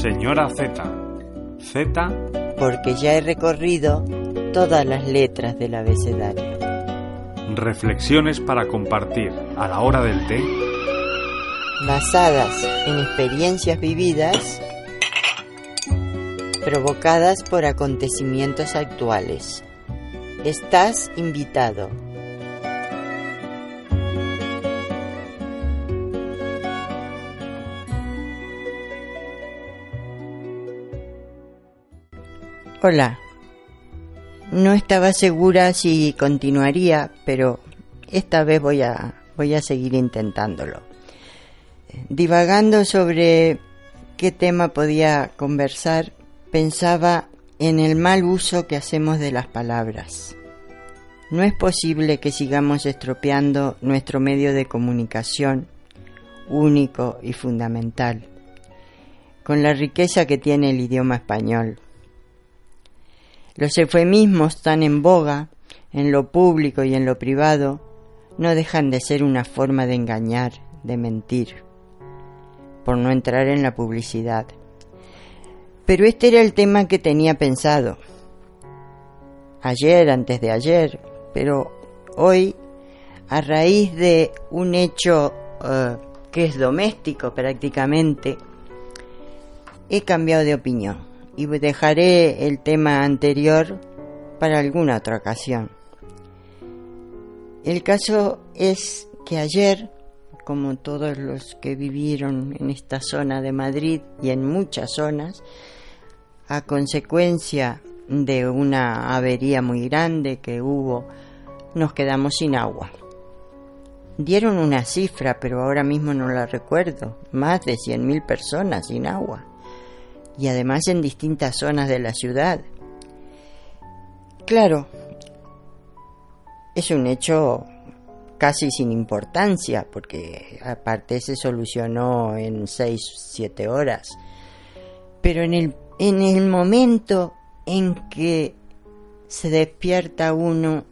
Señora Z. Z. Porque ya he recorrido todas las letras del abecedario. Reflexiones para compartir a la hora del té. Basadas en experiencias vividas provocadas por acontecimientos actuales. Estás invitado. Hola. No estaba segura si continuaría, pero esta vez voy a, voy a seguir intentándolo. Divagando sobre qué tema podía conversar, pensaba en el mal uso que hacemos de las palabras. No es posible que sigamos estropeando nuestro medio de comunicación, único y fundamental, con la riqueza que tiene el idioma español. Los eufemismos tan en boga, en lo público y en lo privado, no dejan de ser una forma de engañar, de mentir, por no entrar en la publicidad. Pero este era el tema que tenía pensado. Ayer, antes de ayer, pero hoy, a raíz de un hecho uh, que es doméstico prácticamente, he cambiado de opinión y dejaré el tema anterior para alguna otra ocasión. El caso es que ayer, como todos los que vivieron en esta zona de Madrid y en muchas zonas, a consecuencia de una avería muy grande que hubo, nos quedamos sin agua. Dieron una cifra, pero ahora mismo no la recuerdo, más de 100.000 personas sin agua y además en distintas zonas de la ciudad. Claro, es un hecho casi sin importancia, porque aparte se solucionó en 6-7 horas. Pero en el, en el momento en que se despierta uno,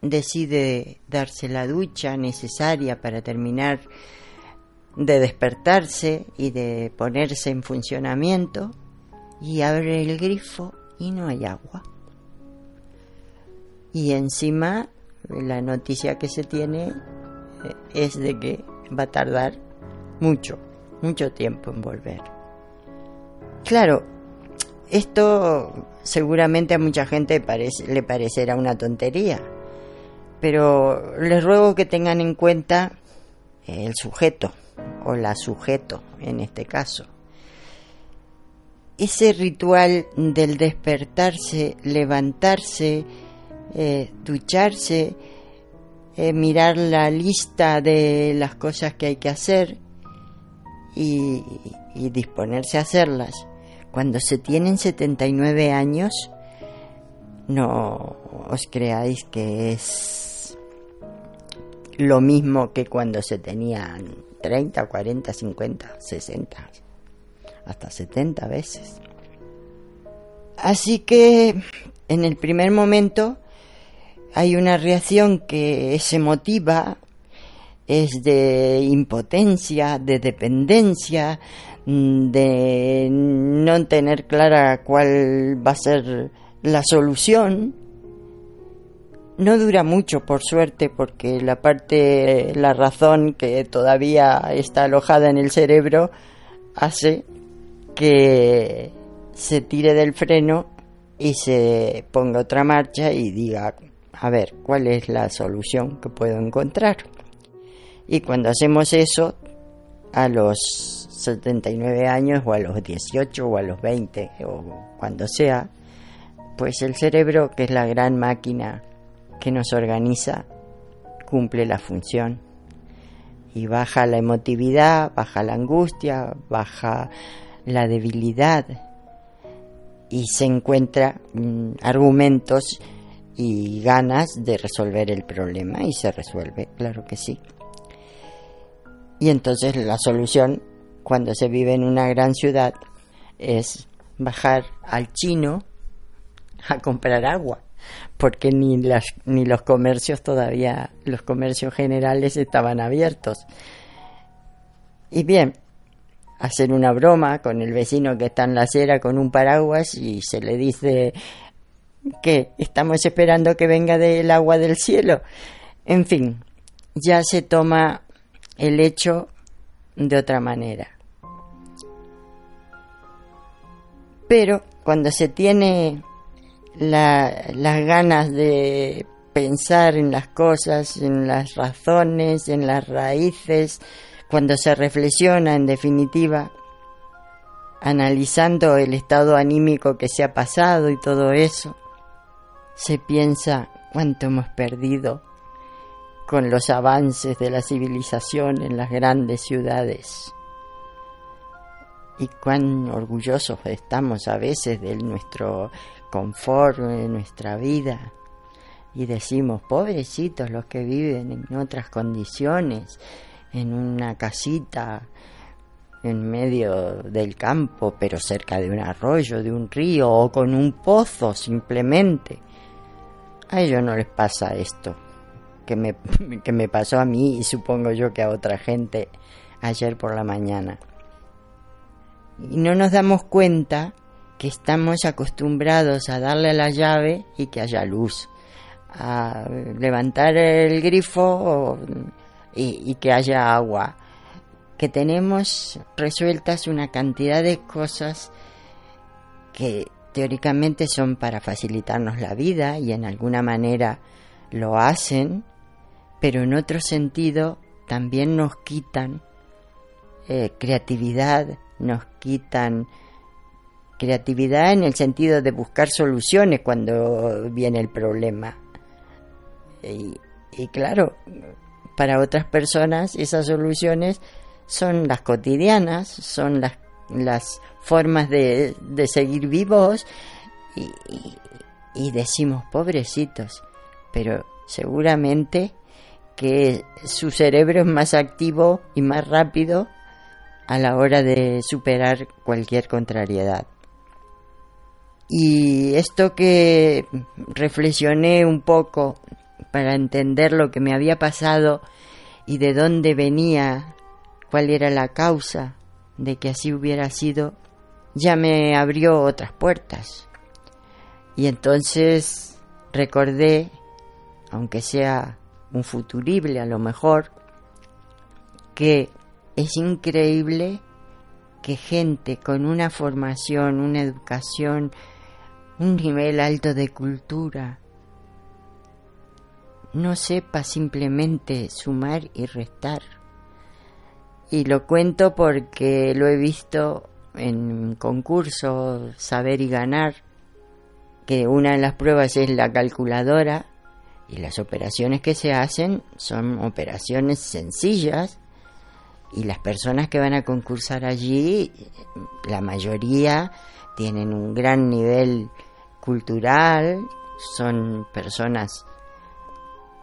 decide darse la ducha necesaria para terminar de despertarse y de ponerse en funcionamiento y abre el grifo y no hay agua. Y encima la noticia que se tiene eh, es de que va a tardar mucho, mucho tiempo en volver. Claro, esto seguramente a mucha gente le parecerá una tontería, pero les ruego que tengan en cuenta el sujeto o la sujeto en este caso. Ese ritual del despertarse, levantarse, eh, ducharse, eh, mirar la lista de las cosas que hay que hacer y, y disponerse a hacerlas. Cuando se tienen 79 años, no os creáis que es lo mismo que cuando se tenían 30, 40, 50, 60, hasta 70 veces. Así que en el primer momento hay una reacción que es emotiva, es de impotencia, de dependencia, de no tener clara cuál va a ser la solución no dura mucho, por suerte, porque la parte, la razón que todavía está alojada en el cerebro hace que se tire del freno y se ponga otra marcha y diga, a ver, ¿cuál es la solución que puedo encontrar? Y cuando hacemos eso, a los 79 años o a los 18 o a los 20 o cuando sea, pues el cerebro, que es la gran máquina que nos organiza cumple la función y baja la emotividad, baja la angustia, baja la debilidad y se encuentra mm, argumentos y ganas de resolver el problema y se resuelve, claro que sí. Y entonces la solución cuando se vive en una gran ciudad es bajar al chino a comprar agua, porque ni, las, ni los comercios todavía, los comercios generales estaban abiertos. Y bien, hacer una broma con el vecino que está en la acera con un paraguas y se le dice que estamos esperando que venga del agua del cielo. En fin, ya se toma el hecho de otra manera. Pero cuando se tiene las ganas de pensar en las cosas, en las razones, en las raíces, cuando se reflexiona en definitiva, analizando el estado anímico que se ha pasado y todo eso, se piensa cuánto hemos perdido con los avances de la civilización en las grandes ciudades y cuán orgullosos estamos a veces de nuestro confort, de nuestra vida. Y decimos, pobrecitos los que viven en otras condiciones, en una casita en medio del campo, pero cerca de un arroyo, de un río o con un pozo simplemente. A ellos no les pasa esto que me, que me pasó a mí y supongo yo que a otra gente ayer por la mañana y no nos damos cuenta que estamos acostumbrados a darle la llave y que haya luz, a levantar el grifo y, y que haya agua, que tenemos resueltas una cantidad de cosas que teóricamente son para facilitarnos la vida y en alguna manera lo hacen, pero en otro sentido también nos quitan eh, creatividad, nos quitan creatividad en el sentido de buscar soluciones cuando viene el problema. Y, claro, para otras personas esas soluciones son las cotidianas, son las, las formas de, de seguir vivos y, y decimos pobrecitos, pero seguramente que su cerebro es más activo y más rápido a la hora de superar cualquier contrariedad. Y esto que reflexioné un poco para entender lo que me había pasado y de dónde venía, cuál era la causa de que así hubiera sido, ya me abrió otras puertas. Y entonces recordé, aunque sea un futurible a lo mejor, que es increíble que gente con una formación, una educación, un nivel alto de cultura, no sepa simplemente sumar y restar. Y lo cuento porque lo he visto en concursos Saber y Ganar, que una de las pruebas es la calculadora y las operaciones que se hacen son operaciones sencillas y las personas que van a concursar allí, la mayoría tienen un gran nivel cultural, son personas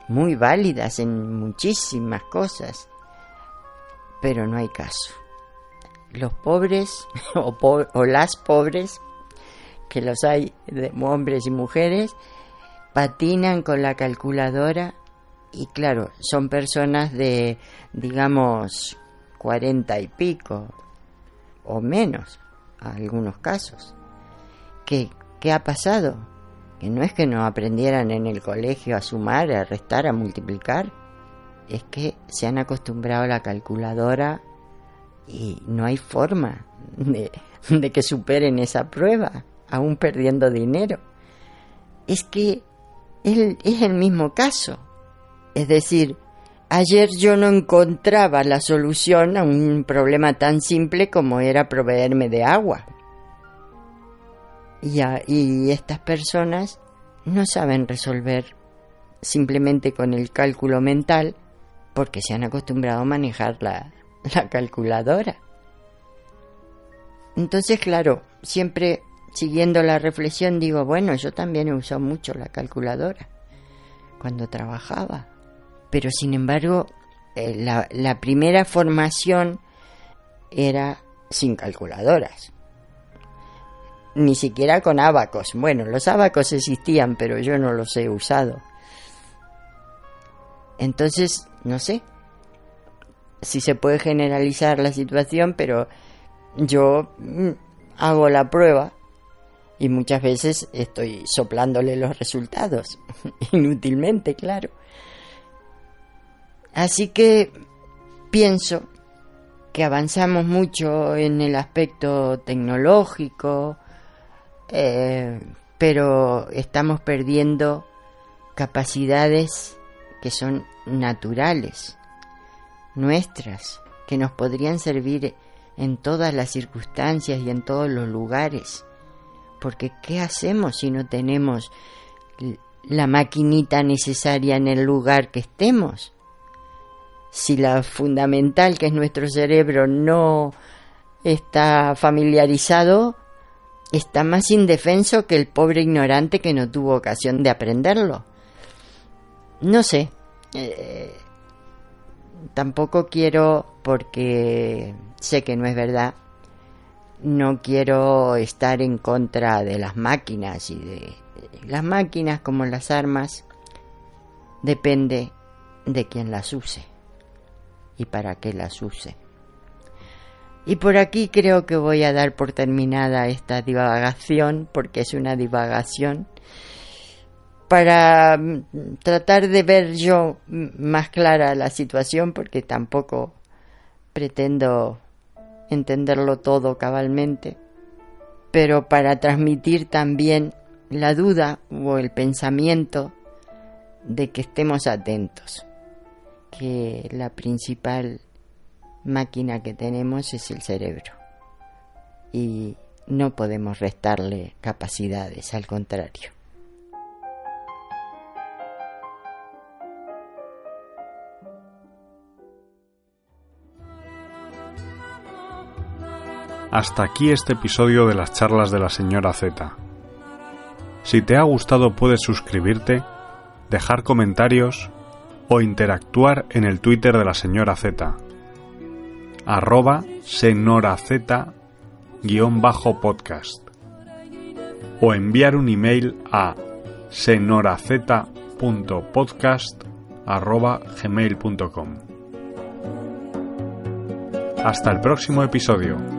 muy válidas en muchísimas cosas, pero no hay caso. Los pobres o, las pobres, que los hay de hombres y mujeres, patinan con la calculadora y claro, son personas de, digamos, cuarenta y pico o menos, algunos casos. ¿Qué, ¿Qué ha pasado? Que no es que no aprendieran en el colegio a sumar, a restar, a multiplicar, es que se han acostumbrado a la calculadora y no hay forma de, de que superen esa prueba, aún perdiendo dinero. Es que es el mismo caso. Es decir, Ayer yo no encontraba la solución a un problema tan simple como era proveerme de agua. Y, y estas personas no saben resolver simplemente con el cálculo mental porque se han acostumbrado a manejar la, la calculadora. Entonces, claro, siempre siguiendo la reflexión digo, bueno, yo también he usado mucho la calculadora cuando trabajaba, pero sin embargo, eh, la, la primera formación era sin calculadoras ni siquiera con abacos. Bueno, los abacos existían, pero yo no los he usado. Entonces, no sé si se puede generalizar la situación, pero yo mm, hago la prueba y muchas veces estoy soplándole los resultados, inútilmente, claro. Así que pienso que avanzamos mucho en el aspecto tecnológico, eh, pero estamos perdiendo capacidades que son naturales, nuestras, que nos podrían servir en todas las circunstancias y en todos los lugares. Porque ¿qué hacemos si no tenemos la maquinita necesaria en el lugar que estemos? Si la fundamental que es nuestro cerebro no está familiarizado, está más indefenso que el pobre ignorante que no tuvo ocasión de aprenderlo. No sé. Eh, tampoco quiero, porque sé que no es verdad, no quiero estar en contra de las máquinas y de las máquinas como las armas depende de quien las use y para qué las use. Y por aquí creo que voy a dar por terminada esta divagación, porque es una divagación, para mm, tratar de ver yo más clara la situación, porque tampoco pretendo entenderlo todo cabalmente, pero para transmitir también la duda o el pensamiento de que estemos atentos, que la principal máquina que tenemos es el cerebro. Y no podemos restarle capacidades, al contrario. Hasta aquí este episodio de las charlas de la señora Z. Si te ha gustado puedes suscribirte, dejar comentarios o interactuar en el Twitter de la señora Z arroba senoraz guion bajo podcast o enviar un email a senoraz.podcast arroba. Hasta el próximo episodio.